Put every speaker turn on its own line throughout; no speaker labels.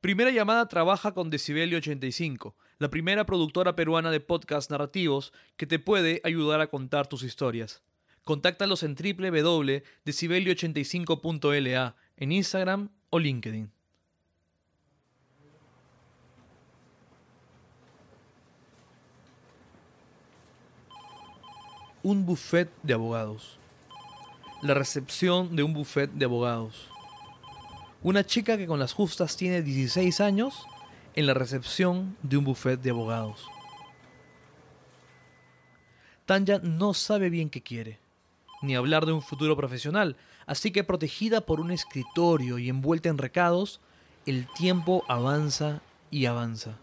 Primera llamada trabaja con Decibelio 85, la primera productora peruana de podcasts narrativos que te puede ayudar a contar tus historias. Contáctalos en www.decibelio85.la en Instagram o LinkedIn. Un buffet de abogados. La recepción de un buffet de abogados. Una chica que con las justas tiene 16 años en la recepción de un buffet de abogados. Tanya no sabe bien qué quiere, ni hablar de un futuro profesional, así que protegida por un escritorio y envuelta en recados, el tiempo avanza y avanza.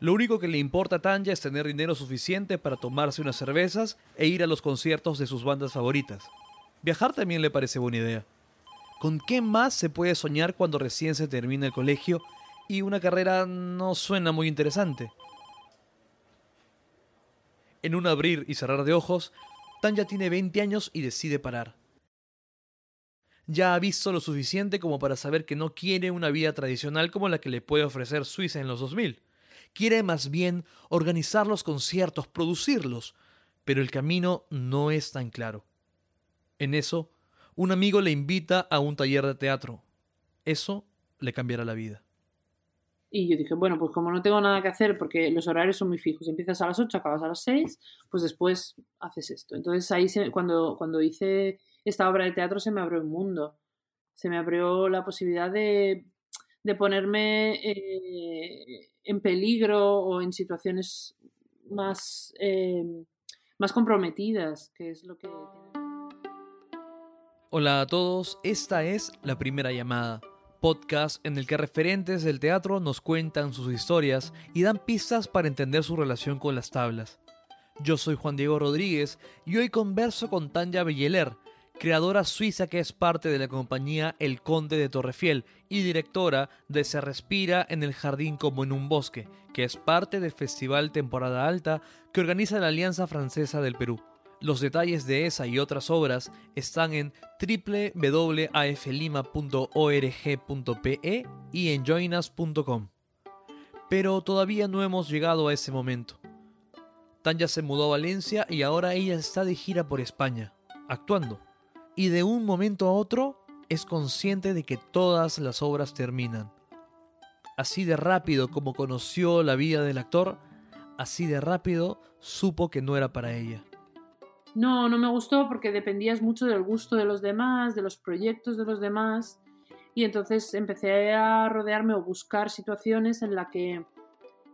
Lo único que le importa a Tanya es tener dinero suficiente para tomarse unas cervezas e ir a los conciertos de sus bandas favoritas. Viajar también le parece buena idea. ¿Con qué más se puede soñar cuando recién se termina el colegio y una carrera no suena muy interesante? En un abrir y cerrar de ojos, Tanya tiene 20 años y decide parar. Ya ha visto lo suficiente como para saber que no quiere una vida tradicional como la que le puede ofrecer Suiza en los 2000 quiere más bien organizar los conciertos, producirlos, pero el camino no es tan claro. En eso, un amigo le invita a un taller de teatro. Eso le cambiará la vida.
Y yo dije, bueno, pues como no tengo nada que hacer porque los horarios son muy fijos, empiezas a las 8, acabas a las 6, pues después haces esto. Entonces ahí cuando, cuando hice esta obra de teatro se me abrió un mundo. Se me abrió la posibilidad de, de ponerme eh, en peligro o en situaciones más, eh, más comprometidas, que es lo que...
Hola a todos, esta es La Primera Llamada, podcast en el que referentes del teatro nos cuentan sus historias y dan pistas para entender su relación con las tablas. Yo soy Juan Diego Rodríguez y hoy converso con Tanya Belleler, creadora suiza que es parte de la compañía El Conde de Torrefiel y directora de Se Respira en el Jardín como en un bosque, que es parte del Festival Temporada Alta que organiza la Alianza Francesa del Perú. Los detalles de esa y otras obras están en www.aflima.org.pe y en joinas.com. Pero todavía no hemos llegado a ese momento. Tanya se mudó a Valencia y ahora ella está de gira por España, actuando y de un momento a otro es consciente de que todas las obras terminan. Así de rápido como conoció la vida del actor, así de rápido supo que no era para ella.
No, no me gustó porque dependías mucho del gusto de los demás, de los proyectos de los demás, y entonces empecé a rodearme o buscar situaciones en las que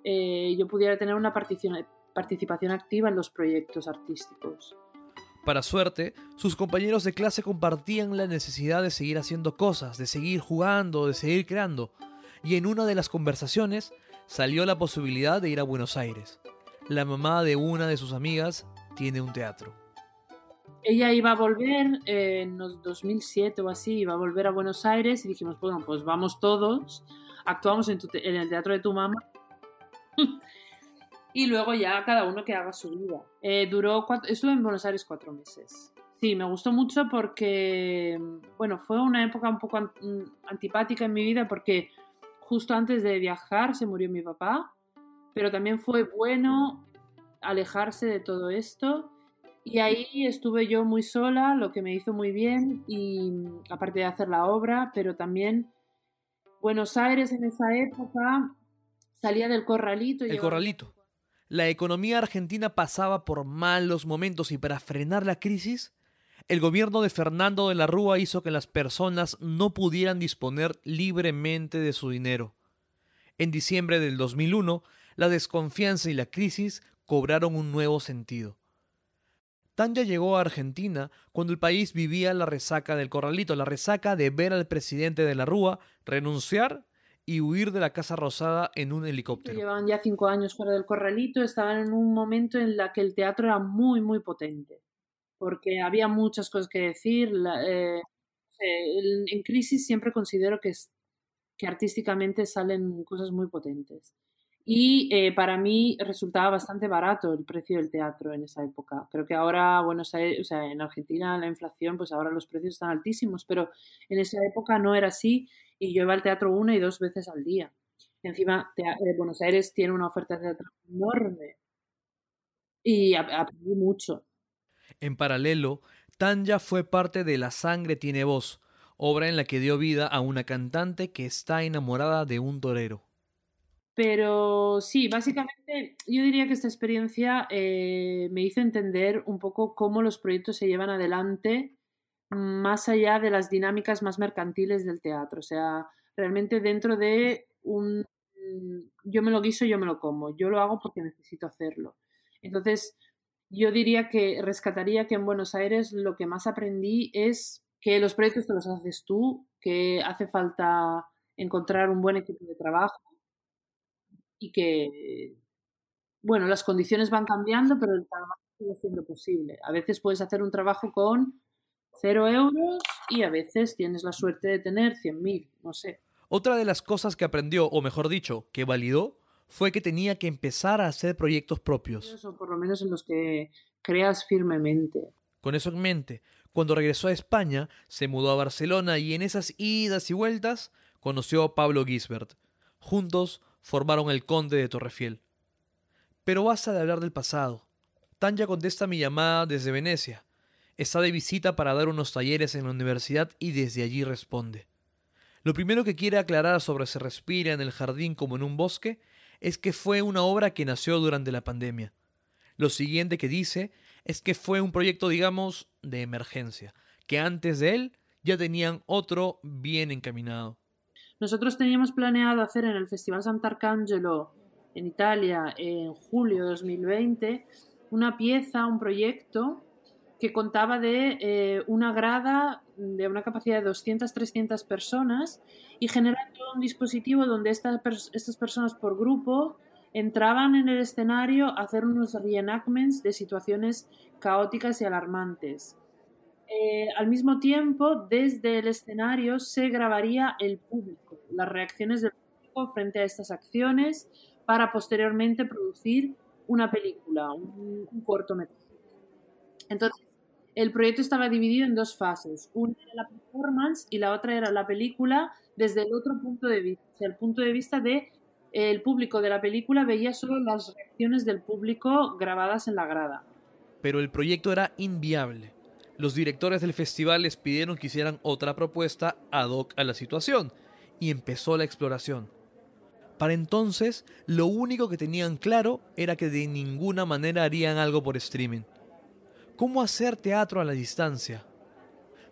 eh, yo pudiera tener una participación activa en los proyectos artísticos.
Para suerte, sus compañeros de clase compartían la necesidad de seguir haciendo cosas, de seguir jugando, de seguir creando, y en una de las conversaciones salió la posibilidad de ir a Buenos Aires. La mamá de una de sus amigas tiene un teatro.
Ella iba a volver en los 2007 o así, iba a volver a Buenos Aires y dijimos, bueno, pues vamos todos, actuamos en el teatro de tu mamá y luego ya cada uno que haga su vida. Eh, duró estuve en Buenos Aires cuatro meses. Sí, me gustó mucho porque, bueno, fue una época un poco mm, antipática en mi vida porque justo antes de viajar se murió mi papá, pero también fue bueno alejarse de todo esto y ahí estuve yo muy sola, lo que me hizo muy bien y aparte de hacer la obra, pero también Buenos Aires en esa época salía del corralito.
El corralito. La economía argentina pasaba por malos momentos y para frenar la crisis, el gobierno de Fernando de la Rúa hizo que las personas no pudieran disponer libremente de su dinero. En diciembre del 2001, la desconfianza y la crisis cobraron un nuevo sentido. Tanya llegó a Argentina cuando el país vivía la resaca del corralito, la resaca de ver al presidente de la Rúa renunciar y huir de la Casa Rosada en un helicóptero.
Llevaban ya cinco años fuera del corralito, estaban en un momento en la que el teatro era muy, muy potente, porque había muchas cosas que decir. Eh, en crisis siempre considero que, que artísticamente salen cosas muy potentes. Y eh, para mí resultaba bastante barato el precio del teatro en esa época. Creo que ahora, bueno, o sea, en Argentina la inflación, pues ahora los precios están altísimos, pero en esa época no era así y yo iba al teatro una y dos veces al día. Encima, eh, Buenos Aires tiene una oferta de teatro enorme y aprendí mucho.
En paralelo, Tanya fue parte de La sangre tiene voz, obra en la que dio vida a una cantante que está enamorada de un torero.
Pero sí, básicamente yo diría que esta experiencia eh, me hizo entender un poco cómo los proyectos se llevan adelante más allá de las dinámicas más mercantiles del teatro. O sea, realmente dentro de un yo me lo guiso, yo me lo como, yo lo hago porque necesito hacerlo. Entonces, yo diría que rescataría que en Buenos Aires lo que más aprendí es que los proyectos te los haces tú, que hace falta encontrar un buen equipo de trabajo y que, bueno, las condiciones van cambiando, pero el trabajo sigue siendo posible. A veces puedes hacer un trabajo con cero euros y a veces tienes la suerte de tener 100.000, no sé.
Otra de las cosas que aprendió, o mejor dicho, que validó, fue que tenía que empezar a hacer proyectos propios.
O por lo menos en los que creas firmemente.
Con eso en mente, cuando regresó a España, se mudó a Barcelona y en esas idas y vueltas conoció a Pablo Gisbert. Juntos formaron el Conde de Torrefiel. Pero basta de hablar del pasado. Tanya contesta mi llamada desde Venecia. Está de visita para dar unos talleres en la universidad y desde allí responde. Lo primero que quiere aclarar sobre Se respira en el jardín como en un bosque es que fue una obra que nació durante la pandemia. Lo siguiente que dice es que fue un proyecto, digamos, de emergencia, que antes de él ya tenían otro bien encaminado.
Nosotros teníamos planeado hacer en el Festival Sant'Arcangelo en Italia en julio de 2020 una pieza, un proyecto que contaba de eh, una grada de una capacidad de 200-300 personas y generando un dispositivo donde estas, estas personas por grupo entraban en el escenario a hacer unos reenactments de situaciones caóticas y alarmantes. Eh, al mismo tiempo, desde el escenario se grabaría el público, las reacciones del público frente a estas acciones para posteriormente producir una película, un, un cortometraje. Entonces, el proyecto estaba dividido en dos fases. Una era la performance y la otra era la película desde el otro punto de vista. O el punto de vista de el público de la película veía solo las reacciones del público grabadas en la grada.
Pero el proyecto era inviable. Los directores del festival les pidieron que hicieran otra propuesta ad hoc a la situación y empezó la exploración. Para entonces, lo único que tenían claro era que de ninguna manera harían algo por streaming. ¿Cómo hacer teatro a la distancia?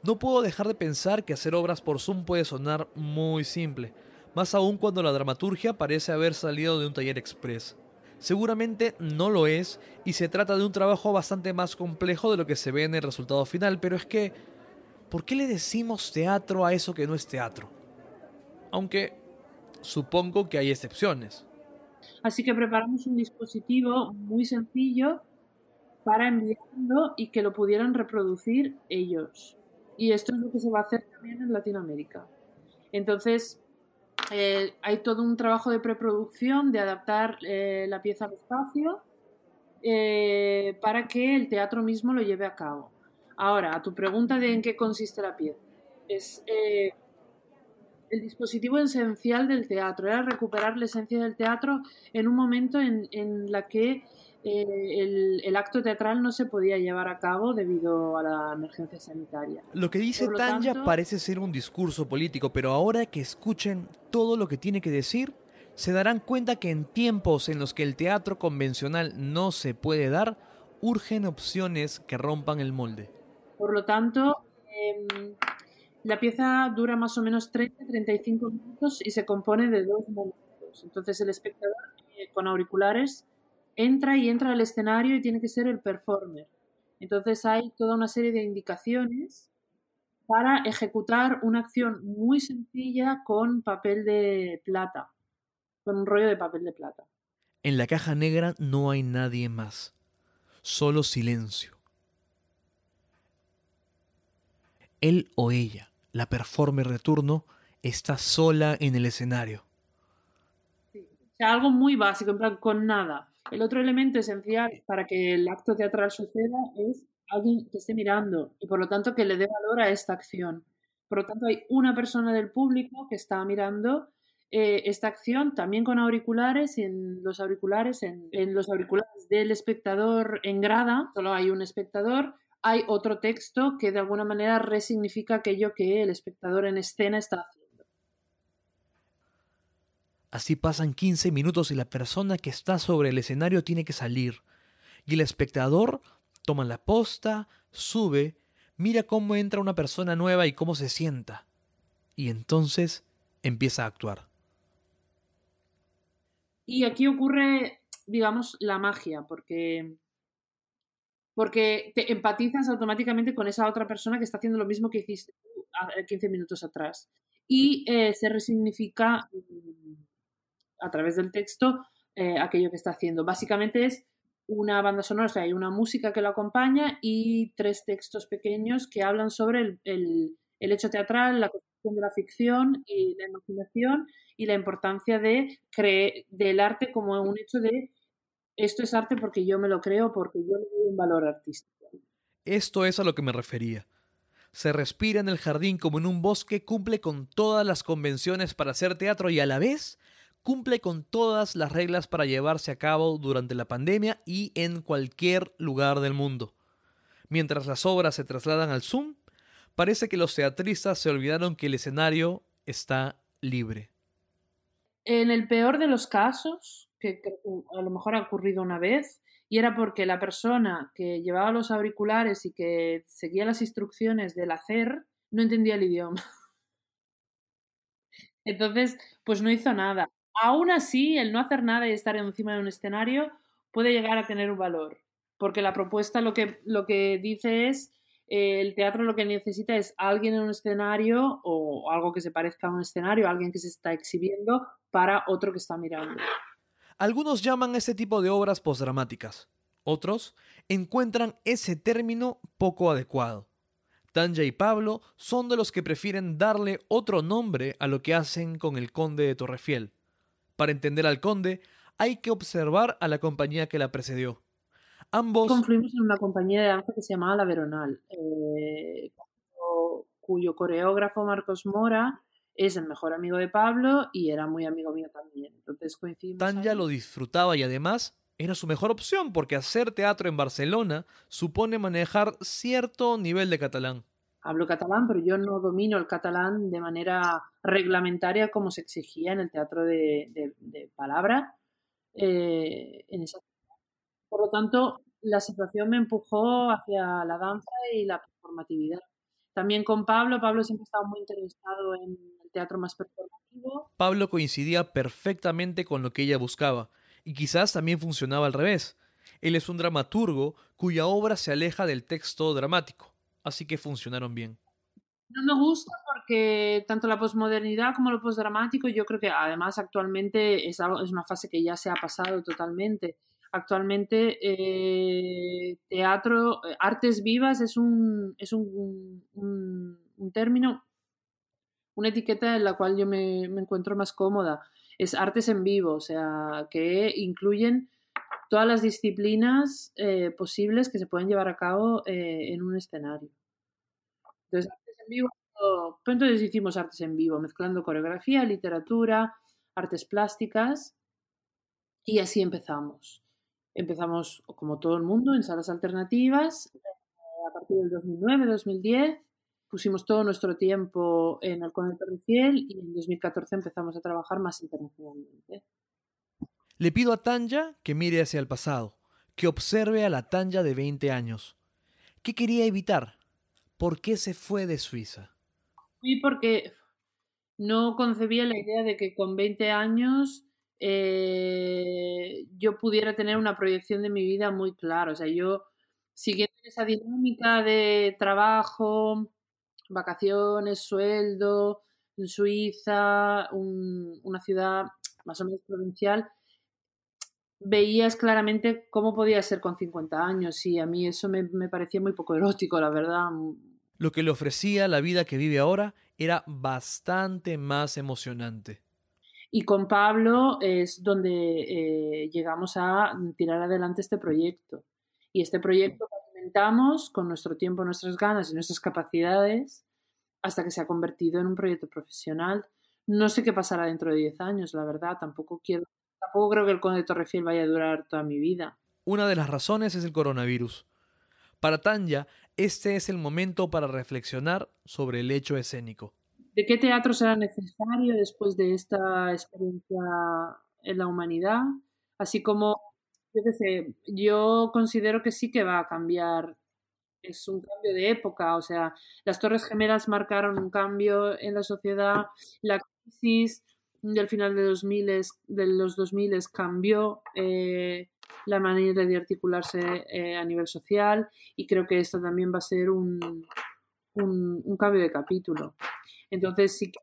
No puedo dejar de pensar que hacer obras por Zoom puede sonar muy simple, más aún cuando la dramaturgia parece haber salido de un taller express. Seguramente no lo es y se trata de un trabajo bastante más complejo de lo que se ve en el resultado final, pero es que, ¿por qué le decimos teatro a eso que no es teatro? Aunque supongo que hay excepciones.
Así que preparamos un dispositivo muy sencillo para enviarlo y que lo pudieran reproducir ellos. Y esto es lo que se va a hacer también en Latinoamérica. Entonces, eh, hay todo un trabajo de preproducción, de adaptar eh, la pieza al espacio, eh, para que el teatro mismo lo lleve a cabo. Ahora, a tu pregunta de en qué consiste la pieza. Es el dispositivo esencial del teatro, era recuperar la esencia del teatro en un momento en, en la que eh, el, acto teatral no se podía llevar a cabo debido a la emergencia sanitaria.
Lo que dice Tanya parece ser un discurso político, pero ahora que escuchen todo lo que tiene que decir, se darán cuenta que en tiempos en los que el teatro convencional no se puede dar, urgen opciones que rompan el molde.
Por lo tanto, em, la pieza dura más o menos 30-35 minutos y se compone de dos momentos. Entonces el espectador eh, con auriculares entra y entra al escenario y tiene que ser el performer. Entonces hay toda una serie de indicaciones para ejecutar una acción muy sencilla con papel de plata, con un rollo de papel de plata.
En la caja negra no hay nadie más, solo silencio. Él o ella, la performer de turno, está sola en el escenario.
O sea, algo muy básico, en plan, con nada. El otro elemento esencial para que el acto teatral suceda es alguien que esté mirando y por lo tanto que le dé valor a esta acción. Por lo tanto, hay una persona del público que está mirando eh, esta acción también con auriculares y en los auriculares, en, en, los auriculares del espectador en grada, solo hay un espectador, hay otro texto que de alguna manera resignifica aquello que el espectador en escena está haciendo.
Así pasan 15 minutos y la persona que está sobre el escenario tiene que salir. Y el espectador toma la posta, sube, mira cómo entra una persona nueva y cómo se sienta. Y entonces empieza a actuar.
Y aquí ocurre, digamos, la magia, porque, porque te empatizas automáticamente con esa otra persona que está haciendo lo mismo que hiciste 15 minutos atrás. Y eh, se resignifica mm, a través del texto eh, aquello que está haciendo. Básicamente es una banda sonora, o sea, hay una música que lo acompaña y tres textos pequeños que hablan sobre el, el, el hecho teatral, la construcción de la ficción y la imaginación y la importancia de creer, del arte como un hecho de esto es arte porque yo me lo creo, porque yo le doy un valor artístico.
Esto es a lo que me refería. Se respira en el jardín como en un bosque, cumple con todas las convenciones para hacer teatro y a la vez cumple con todas las reglas para llevarse a cabo durante la pandemia y en cualquier lugar del mundo. Mientras las obras se trasladan al Zoom, parece que los teatristas se olvidaron que el escenario está libre.
En el peor de los casos, que a lo mejor ha ocurrido una vez, y era porque la persona que llevaba los auriculares y que seguía las instrucciones del hacer no entendía el idioma. Entonces, pues no hizo nada. Aún así, el no hacer nada y estar encima de un escenario puede llegar a tener un valor, porque la propuesta lo que, lo que dice es el teatro lo que necesita es alguien en un escenario o algo que se parezca a un escenario, alguien que se está exhibiendo para otro que está mirando.
Algunos llaman ese tipo de obras postdramáticas. Otros encuentran ese término poco adecuado. Tanja y Pablo son de los que prefieren darle otro nombre a lo que hacen con el conde de Torrefiel. Para entender al conde, hay que observar a la compañía que la precedió. Ambos...
Confluimos en una compañía de danza que se llamaba La Veronal, eh, cuyo coreógrafo Marcos Mora es el mejor amigo de Pablo y era muy amigo mío también. Entonces coincidimos.
Tanja lo disfrutaba y además era su mejor opción porque hacer teatro en Barcelona supone manejar cierto nivel de catalán.
Hablo catalán, pero yo no domino el catalán de manera reglamentaria como se exigía en el teatro de, palabra. Eh, en esa por lo tanto, la situación me empujó hacia la danza y la performatividad. También con Pablo, Pablo siempre estaba muy interesado en el teatro más performativo.
Pablo coincidía perfectamente con lo que ella buscaba, y quizás también funcionaba al revés. Él es un dramaturgo cuya obra se aleja del texto dramático, así que funcionaron bien.
No me gusta porque tanto la posmodernidad como lo postdramático, yo creo que además actualmente es, algo, es una fase que ya se ha pasado totalmente Actualmente, eh, teatro, eh, artes vivas es un, es un, un, término, una etiqueta en la cual yo me, me, encuentro más cómoda. Es artes en vivo, o sea, que incluyen todas las disciplinas eh, posibles que se pueden llevar a cabo en un escenario. Entonces, artes en vivo, entonces hicimos artes en vivo, mezclando coreografía, literatura, artes plásticas, y así empezamos. Empezamos, como todo el mundo, en salas alternativas. Eh, a partir del 2009-2010 pusimos todo nuestro tiempo en el Conde Torrifiel y en 2014 empezamos a trabajar más internacionalmente.
Le pido a Tanja que mire hacia el pasado, que observe a la Tanja de 20 años. ¿Qué quería evitar? ¿Por qué se fue de Suiza?
Fui porque no concebía la idea de que con 20 años eh, yo pudiera tener una proyección de mi vida muy clara. O sea, yo siguiendo esa dinámica de trabajo, vacaciones, sueldo, en Suiza, una ciudad más o menos provincial, veías claramente cómo podía ser con 50 años y a mí eso me, me parecía muy poco erótico, la verdad.
Lo que le ofrecía la vida que vive ahora era bastante más emocionante.
Y con Pablo es donde eh, llegamos a tirar adelante este proyecto. Y este proyecto lo alimentamos con nuestro tiempo, nuestras ganas y nuestras capacidades hasta que se ha convertido en un proyecto profesional. No sé qué pasará dentro de 10 años, la verdad. Tampoco quiero, tampoco creo que el Conde de Torrefiel vaya a durar toda mi vida.
Una de las razones es el coronavirus. Para Tanya, este es el momento para reflexionar sobre el hecho escénico.
¿De qué teatro será necesario después de esta experiencia en la humanidad? Así como, yo sé, yo considero que sí que va a cambiar, es un cambio de época, o sea, las Torres Gemelas marcaron un cambio en la sociedad, la crisis del final de, 2000, de los 2000 cambió eh, la manera de articularse eh, a nivel social y creo que esto también va a ser un, un, cambio de capítulo. Entonces sí que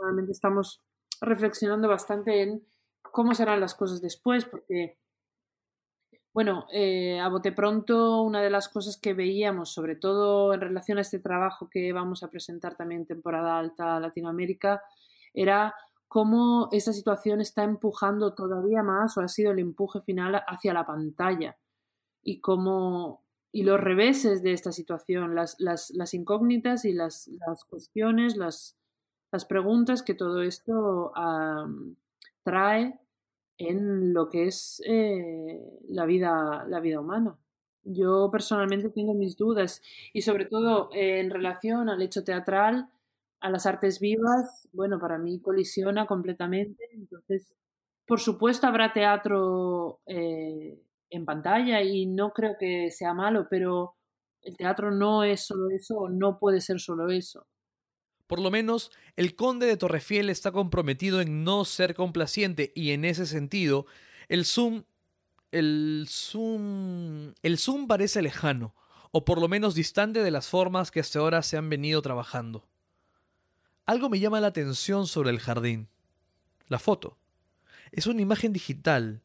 realmente estamos reflexionando bastante en cómo serán las cosas después, porque, bueno, eh, a bote pronto, una de las cosas que veíamos, sobre todo en relación a este trabajo que vamos a presentar también temporada alta Latinoamérica, era cómo esa situación está empujando todavía más o ha sido el empuje final hacia la pantalla y cómo y los reveses de esta situación, las, las, las incógnitas y las, las cuestiones, las, preguntas que todo esto trae en lo que es eh, la, vida, la vida humana. Yo personalmente tengo mis dudas y sobre todo eh, en relación al hecho teatral, a las artes vivas, bueno, para mí colisiona completamente. Entonces, por supuesto, habrá teatro eh, en pantalla y no creo que sea malo, pero el teatro no es solo eso no puede ser solo eso.
Por lo menos, el conde de Torrefiel está comprometido en no ser complaciente y en ese sentido, el Zoom, el Zoom, el Zoom parece lejano, o por lo menos distante de las formas que hasta ahora se han venido trabajando. Algo me llama la atención sobre el jardín. La foto. Es una imagen digital,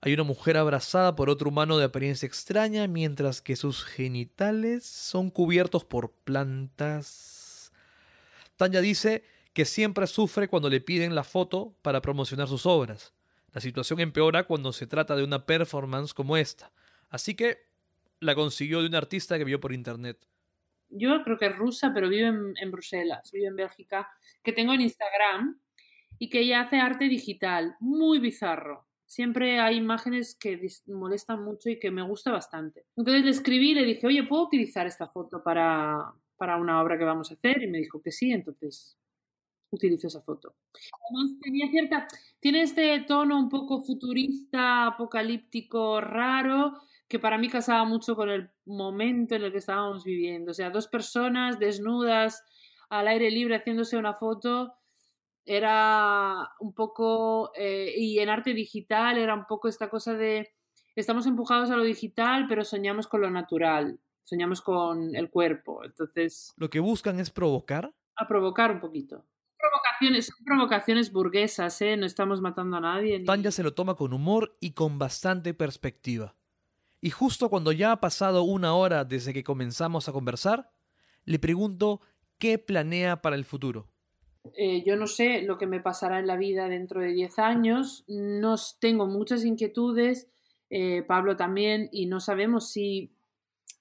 hay una mujer abrazada por otro humano de apariencia extraña, mientras que sus genitales son cubiertos por plantas. Tanya dice que siempre sufre cuando le piden la foto para promocionar sus obras. La situación empeora cuando se trata de una performance como esta. Así que la consiguió de un artista que vio por internet.
Yo creo que es rusa, pero vive en, en Bruselas, vive en Bélgica, que tengo en Instagram y que ella hace arte digital, muy bizarro siempre hay imágenes que molestan mucho y que me gusta bastante. Entonces le escribí y le dije, oye, ¿puedo utilizar esta foto para, para una obra que vamos a hacer? Y me dijo que sí, entonces utilizo esa foto. Además, tenía cierta, tiene este tono un poco futurista, apocalíptico, raro, que para mí casaba mucho con el momento en el que estábamos viviendo. O sea, dos personas desnudas al aire libre haciéndose una foto era un poco, eh, y en arte digital era un poco esta cosa de, estamos empujados a lo digital, pero soñamos con lo natural, soñamos con el cuerpo. Entonces...
¿Lo que buscan es provocar?
A provocar un poquito. Provocaciones, son provocaciones burguesas, ¿eh? No estamos matando a nadie.
Ni... Tanya se lo toma con humor y con bastante perspectiva. Y justo cuando ya ha pasado una hora desde que comenzamos a conversar, le pregunto qué planea para el futuro.
Eh, yo no sé lo que me pasará en la vida dentro de 10 años, no tengo muchas inquietudes, eh, Pablo también, y no sabemos si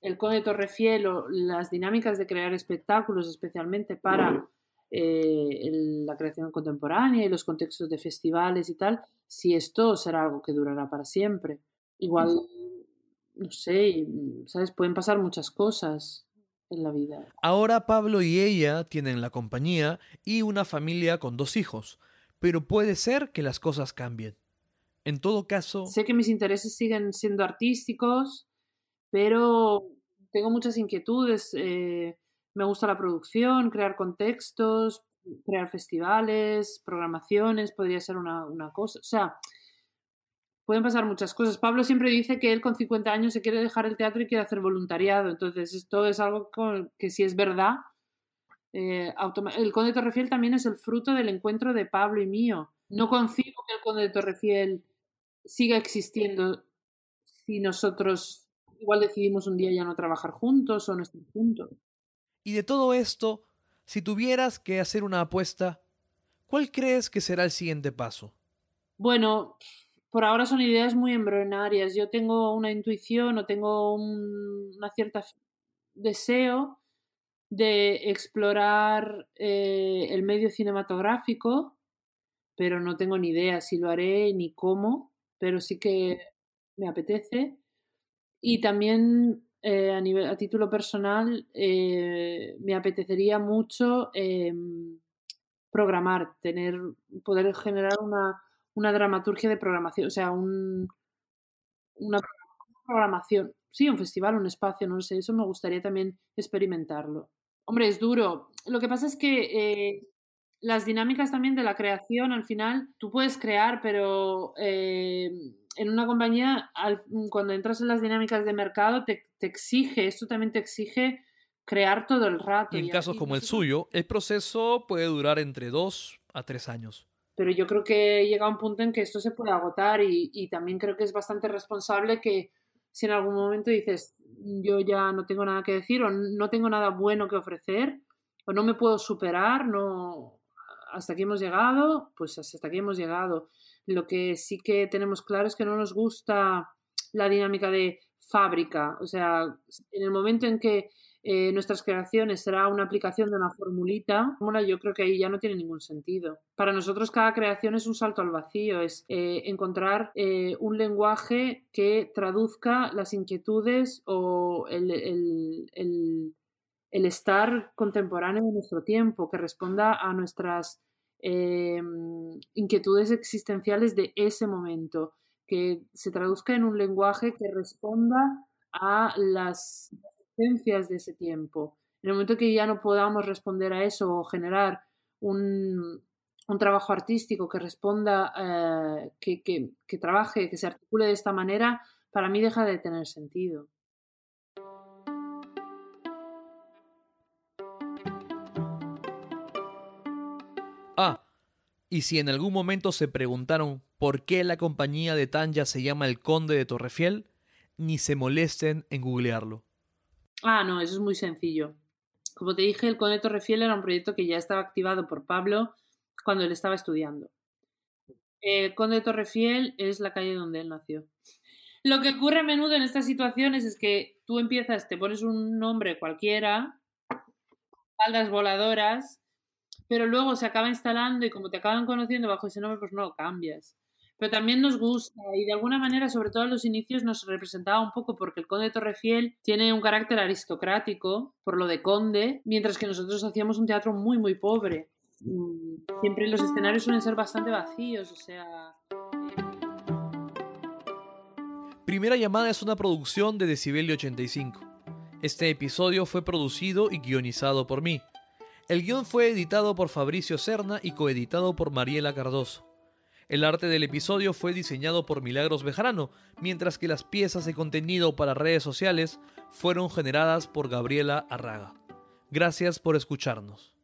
el Conde Torrefiel o las dinámicas de crear espectáculos, especialmente para eh, la creación contemporánea y los contextos de festivales y tal, si esto será algo que durará para siempre. Igual, no sé, ¿sabes? Pueden pasar muchas cosas en la vida.
Ahora Pablo y ella tienen la compañía y una familia con dos hijos, pero puede ser que las cosas cambien. En todo caso...
Sé que mis intereses siguen siendo artísticos, pero tengo muchas inquietudes. Eh, me gusta la producción, crear contextos, crear festivales, programaciones, podría ser una, una cosa. O sea, pueden pasar muchas cosas. Pablo siempre dice que él con 50 años se quiere dejar el teatro y quiere hacer voluntariado. Entonces, esto es algo que si es verdad, eh, el Conde de Torrefiel también es el fruto del encuentro de Pablo y mío. No concibo que el Conde de Torrefiel siga existiendo si nosotros igual decidimos un día ya no trabajar juntos o no estar juntos.
Y de todo esto, si tuvieras que hacer una apuesta, ¿Cuál crees que será el siguiente paso?
Bueno, por ahora son ideas muy embrionarias. Yo tengo una intuición o tengo un, una cierta deseo de explorar eh, el medio cinematográfico, pero no tengo ni idea si lo haré ni cómo, pero sí que me apetece. Y también eh, a, nivel, a título personal eh, me apetecería mucho em, programar, tener, poder generar una, una dramaturgia de programación, o sea, un, una programación, sí, un festival, un espacio, no sé, eso me gustaría también experimentarlo. Hombre, es duro. Lo que pasa es que eh, las dinámicas también de la creación, al final, tú puedes crear, pero eh, en una compañía, cuando entras en las dinámicas de mercado, te, te, exige, esto también te exige crear todo el rato.
Y en casos como el suyo, el proceso puede durar entre dos a tres años.
Pero yo creo que llega un punto en que esto se puede agotar y, y también creo que es bastante responsable que si en algún momento dices, yo ya no tengo nada que decir o no tengo nada bueno que ofrecer o no me puedo superar, no hasta aquí hemos llegado, pues hasta aquí hemos llegado. Lo que sí que tenemos claro es que no nos gusta la dinámica de fábrica, o sea, en el momento en que eh, nuestras creaciones será una aplicación de una formulita, yo creo que ahí ya no tiene ningún sentido. Para nosotros cada creación es un salto al vacío, es eh, encontrar eh, un lenguaje que traduzca las inquietudes o el, el, el, estar contemporáneo de nuestro tiempo, que responda a nuestras inquietudes existenciales de ese momento, que se traduzca en un lenguaje que responda a las de ese tiempo. En el momento que ya no podamos responder a eso o generar un, un trabajo artístico que responda, eh, que, que, que trabaje, que se articule de esta manera, para mí deja de tener sentido.
Ah, y si en algún momento se preguntaron por qué la compañía de Tanya se llama El Conde de Torrefiel, ni se molesten en googlearlo.
Ah, no, eso es muy sencillo. Como te dije, el Conde Torrefiel era un proyecto que ya estaba activado por Pablo cuando él estaba estudiando. El Conde Torrefiel es la calle donde él nació. Lo que ocurre a menudo en estas situaciones es que tú empiezas, te pones un nombre cualquiera, faldas voladoras, pero luego se acaba instalando y como te acaban conociendo bajo ese nombre, pues no lo cambias pero también nos gusta y de alguna manera, sobre todo en los inicios, nos representaba un poco porque el conde de Torrefiel tiene un carácter aristocrático por lo de conde, mientras que nosotros hacíamos un teatro muy, muy pobre. Mm, siempre los escenarios suelen ser bastante vacíos, o sea...
Primera llamada es una producción de Decibelio 85. Este episodio fue producido y guionizado por mí. El guion fue editado por Fabricio Serna y coeditado por Mariela Cardoso. El arte del episodio fue diseñado por Milagros Bejarano, mientras que las piezas de contenido para redes sociales fueron generadas por Gabriela Arraga. Gracias por escucharnos.